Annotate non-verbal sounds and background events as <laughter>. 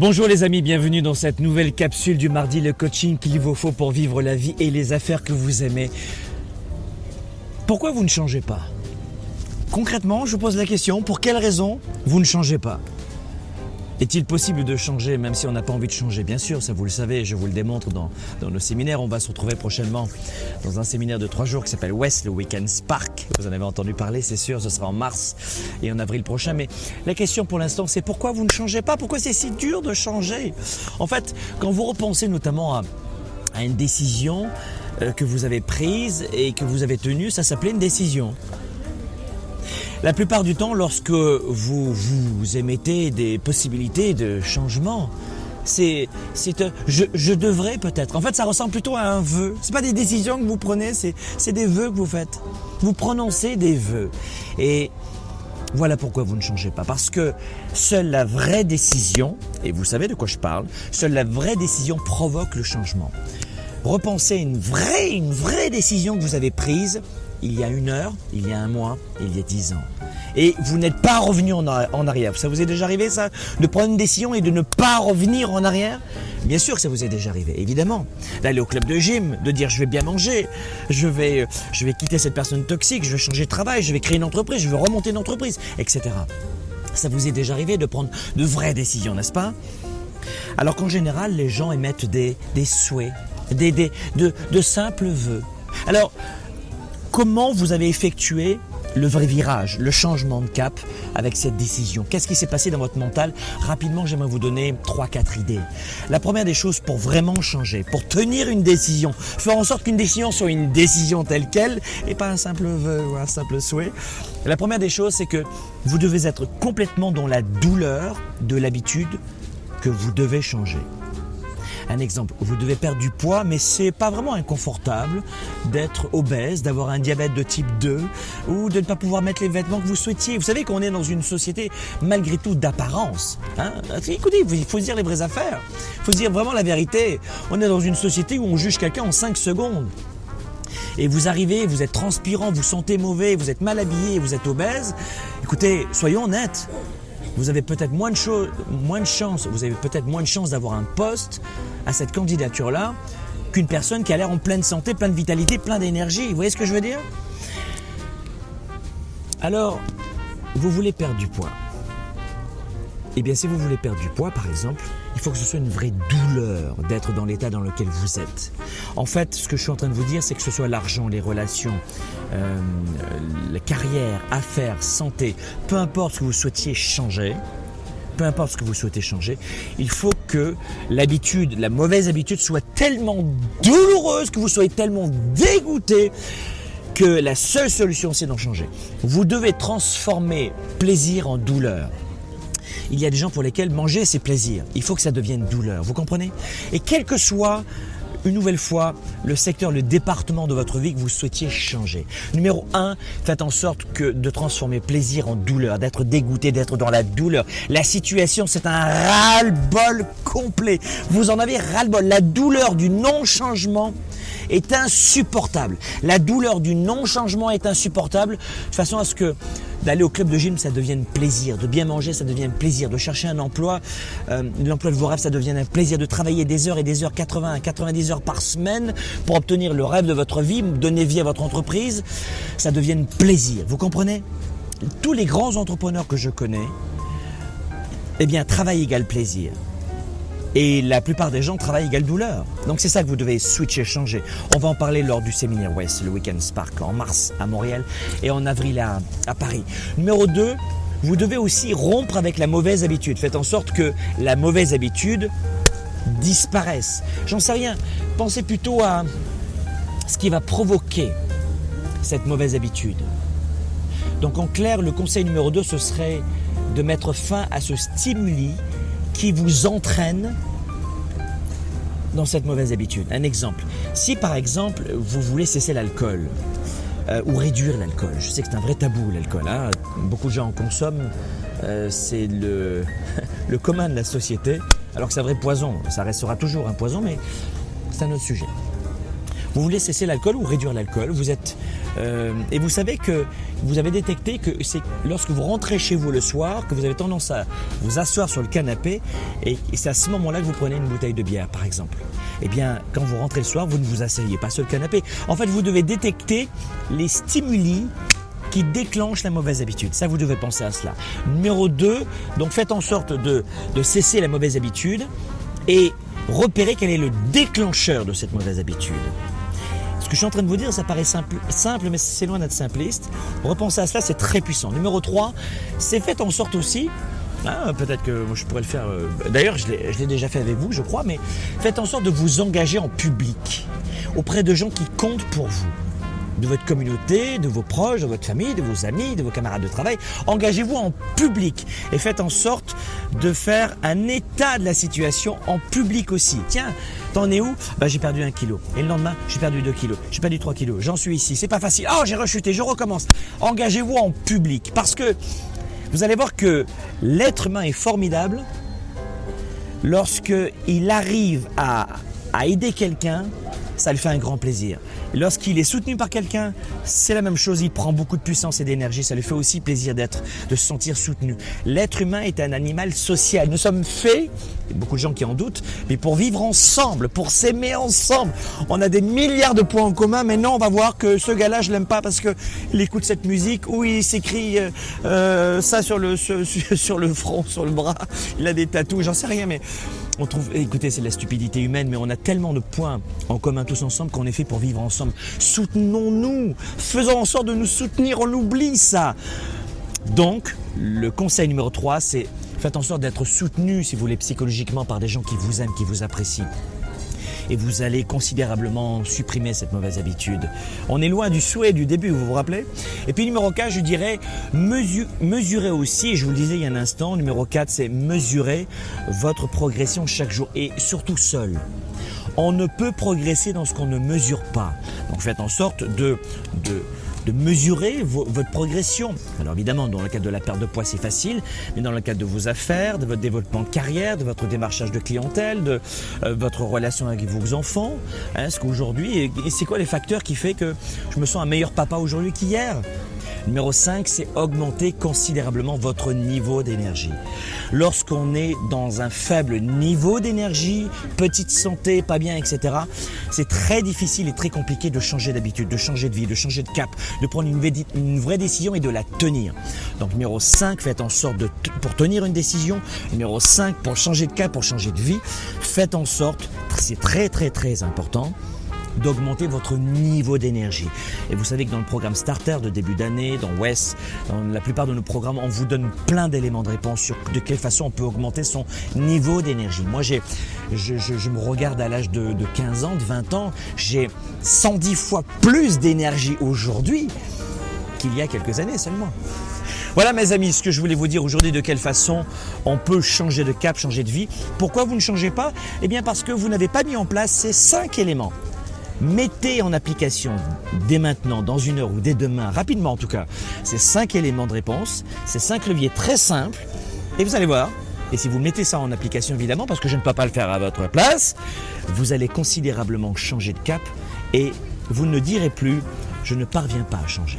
Bonjour les amis, bienvenue dans cette nouvelle capsule du mardi, le coaching qu'il vous faut pour vivre la vie et les affaires que vous aimez. Pourquoi vous ne changez pas? Concrètement, je vous pose la question, pour quelle raison vous ne changez pas? Est-il possible de changer même si on n'a pas envie de changer Bien sûr, ça vous le savez, je vous le démontre dans, nos séminaires. On va se retrouver prochainement dans un séminaire de trois jours qui s'appelle West, le Weekend Spark. Vous en avez entendu parler, c'est sûr, ce sera en mars et en avril prochain. Mais la question pour l'instant, c'est pourquoi vous ne changez pas Pourquoi c'est si dur de changer En fait, quand vous repensez notamment à, à une décision euh, que vous avez prise et que vous avez tenue, ça s'appelait une décision. La plupart du temps, lorsque vous, vous émettez des possibilités de changement, c'est, c'est, je, je devrais peut-être. En fait, ça ressemble plutôt à un vœu. C'est pas des décisions que vous prenez, c'est, c'est des vœux que vous faites. Vous prononcez des vœux. Et voilà pourquoi vous ne changez pas. Parce que seule la vraie décision, et vous savez de quoi je parle, seule la vraie décision provoque le changement. Repensez une vraie, une vraie décision que vous avez prise il y a une heure, il y a un mois, il y a dix ans. Et vous n'êtes pas revenu en arrière. Ça vous est déjà arrivé ça De prendre une décision et de ne pas revenir en arrière? Bien sûr que ça vous est déjà arrivé, évidemment. D'aller au club de gym, de dire je vais bien manger, je vais, je vais quitter cette personne toxique, je vais changer de travail, je vais créer une entreprise, je vais remonter une entreprise, etc. Ça vous est déjà arrivé de prendre de vraies décisions, n'est-ce pas? Alors qu'en général, les gens émettent des, des souhaits, des, des, de, de simples vœux. Alors, Comment vous avez effectué le vrai virage, le changement de cap avec cette décision? Qu'est-ce qui s'est passé dans votre mental? Rapidement, j'aimerais vous donner 3-4 idées. La première des choses pour vraiment changer, pour tenir une décision, faire en sorte qu'une décision soit une décision telle qu'elle et pas un simple vœu ou un simple souhait. La première des choses, c'est que vous devez être complètement dans la douleur de l'habitude que vous devez changer. Un exemple, vous devez perdre du poids, mais c'est pas vraiment inconfortable d'être obèse, d'avoir un diabète de type 2 ou de ne pas pouvoir mettre les vêtements que vous souhaitiez. Vous savez qu'on est dans une société malgré tout d'apparence. Hein Écoutez, il faut dire les vraies affaires. Il faut dire vraiment la vérité. On est dans une société où on juge quelqu'un en 5 secondes et vous arrivez, vous êtes transpirant, vous sentez mauvais, vous êtes mal habillé, vous êtes obèse, écoutez, soyons honnêtes vous avez peut-être moins de, moins de chance, vous avez peut-être moins de chance d'avoir un poste à cette candidature-là qu'une personne qui a l'air en pleine santé, pleine de vitalité, plein d'énergie. Vous voyez ce que je veux dire? Alors, vous voulez perdre du poids. Eh bien, si vous voulez perdre du poids, par exemple, il faut que ce soit une vraie douleur d'être dans l'état dans lequel vous êtes. En fait, ce que je suis en train de vous dire, c'est que ce soit l'argent, les relations, euh, la carrière, affaires, santé, peu importe ce que vous souhaitiez changer, peu importe ce que vous souhaitez changer, il faut que l'habitude, la mauvaise habitude soit tellement douloureuse, que vous soyez tellement dégoûté que la seule solution c'est d'en changer. Vous devez transformer plaisir en douleur il y a des gens pour lesquels manger c'est plaisir. Il faut que ça devienne douleur. Vous comprenez? Et quel que soit une nouvelle fois le secteur, le département de votre vie que vous souhaitiez changer. Numéro 1, faites en sorte que de transformer plaisir en douleur, d'être dégoûté, d'être dans la douleur. La situation, c'est un ras-le-bol complet. Vous en avez ras-le-bol. La douleur du non-changement est insupportable. La douleur du non-changement est insupportable de façon à ce que d'aller au club de gym, ça devienne plaisir, de bien manger, ça devienne plaisir, de chercher un emploi, euh, l'emploi de vos rêves, ça devienne un plaisir, de travailler des heures et des heures, 80 à 90 heures par semaine pour obtenir le rêve de votre vie, donner vie à votre entreprise, ça devienne plaisir. Vous comprenez? Tous les grands entrepreneurs que je connais, eh bien, travail égale plaisir. Et la plupart des gens travaillent égale douleur. Donc c'est ça que vous devez switcher, changer. On va en parler lors du séminaire West, le Weekend Spark, en mars à Montréal et en avril à, à Paris. Numéro 2, vous devez aussi rompre avec la mauvaise habitude. Faites en sorte que la mauvaise habitude disparaisse. J'en sais rien. Pensez plutôt à ce qui va provoquer cette mauvaise habitude. Donc en clair, le conseil numéro 2, ce serait de mettre fin à ce stimuli qui vous entraîne dans cette mauvaise habitude. Un exemple, si par exemple vous voulez cesser l'alcool euh, ou réduire l'alcool, je sais que c'est un vrai tabou l'alcool, hein. beaucoup de gens en consomment, euh, c'est le, <laughs> le commun de la société, alors que c'est un vrai poison, ça restera toujours un poison, mais c'est un autre sujet. Vous voulez cesser l'alcool ou réduire l'alcool. Vous êtes euh, et vous savez que vous avez détecté que c'est lorsque vous rentrez chez vous le soir que vous avez tendance à vous asseoir sur le canapé et, c'est à ce moment-là que vous prenez une bouteille de bière, par exemple. Eh bien, quand vous rentrez le soir, vous ne vous asseyez pas sur le canapé. En fait, vous devez détecter les stimuli qui déclenchent la mauvaise habitude. Ça, vous devez penser à cela. Numéro 2, donc faites en sorte de, de cesser la mauvaise habitude et repérez quel est le déclencheur de cette mauvaise habitude. Que je suis en train de vous dire, ça paraît simple, simple mais c'est loin d'être simpliste. Repensez à cela, c'est très puissant. Numéro 3, c'est faites en sorte aussi hein, Peut-être que je pourrais le faire. Euh, d'ailleurs, je l'ai déjà fait avec vous, je crois, mais faites en sorte de vous engager en public auprès de gens qui comptent pour vous de votre communauté, de vos proches, de votre famille, de vos amis, de vos camarades de travail. Engagez-vous en public et faites en sorte de faire un état de la situation en public aussi. Tiens, t'en es où bah, J'ai perdu un kilo. Et le lendemain, j'ai perdu deux kilos. J'ai perdu trois kilos. J'en suis ici. C'est pas facile. Oh, j'ai rechuté. Je recommence. Engagez-vous en public parce que vous allez voir que l'être humain est formidable lorsque il arrive à aider quelqu'un ça lui fait un grand plaisir. Lorsqu'il est soutenu par quelqu'un, c'est la même chose, il prend beaucoup de puissance et d'énergie, ça lui fait aussi plaisir d'être, de se sentir soutenu. L'être humain est un animal social. Nous sommes faits, il y a beaucoup de gens qui en doutent, mais pour vivre ensemble, pour s'aimer ensemble. On a des milliards de points en commun, mais non, on va voir que ce gars-là, je l'aime pas parce qu'il écoute cette musique ou il s'écrit euh, euh, ça sur le, sur, <laughs> sur le front, sur le bras, il a des tatous, j'en sais rien, mais on trouve, écoutez, c'est la stupidité humaine, mais on a tellement de points en commun tous ensemble qu'on est fait pour vivre ensemble. Soutenons-nous, faisons en sorte de nous soutenir, on oublie ça. Donc, le conseil numéro 3, c'est faites en sorte d'être soutenu, si vous voulez, psychologiquement par des gens qui vous aiment, qui vous apprécient et vous allez considérablement supprimer cette mauvaise habitude. On est loin du souhait du début, vous vous rappelez? Et puis numéro 4, je dirais mesurer aussi, je vous le disais il y a un instant, numéro 4, c'est mesurer votre progression chaque jour et surtout seul. On ne peut progresser dans ce qu'on ne mesure pas. Donc faites en sorte de, de mesurer votre progression. Alors évidemment, dans le cadre de la perte de poids, c'est facile, mais dans le cadre de vos affaires, de votre développement de carrière, de votre démarchage de clientèle, de euh, votre relation avec vos enfants, hein, est-ce qu'aujourd'hui, c'est quoi les facteurs qui fait que je me sens un meilleur papa aujourd'hui qu'hier? Numéro 5, c'est augmenter considérablement votre niveau d'énergie. Lorsqu'on est dans un faible niveau d'énergie, petite santé, pas bien, etc., c'est très difficile et très compliqué de changer d'habitude, de changer de vie, de changer de cap, de prendre une, vraie décision et de la tenir. Donc numéro 5, faites en sorte de, pour tenir une décision. Numéro 5, pour changer de cap, pour changer de vie, faites en sorte, c'est très très très important, d'augmenter votre niveau d'énergie. Et vous savez que dans le programme Starter de début d'année, dans West, dans la plupart de nos programmes, on vous donne plein d'éléments de réponse sur de quelle façon on peut augmenter son niveau d'énergie. Moi, j'ai, je, me regarde à l'âge de, de 15 ans, de 20 ans, j'ai 110 fois plus d'énergie aujourd'hui qu'il y a quelques années seulement. Voilà mes amis, ce que je voulais vous dire aujourd'hui, de quelle façon on peut changer de cap, changer de vie. Pourquoi vous ne changez pas? Eh bien parce que vous n'avez pas mis en place ces cinq éléments. Mettez en application dès maintenant, dans une heure ou dès demain, rapidement en tout cas, ces cinq éléments de réponse, ces cinq leviers très simples, et vous allez voir, et si vous mettez ça en application évidemment, parce que je ne peux pas le faire à votre place, vous allez considérablement changer de cap et vous ne direz plus je ne parviens pas à changer.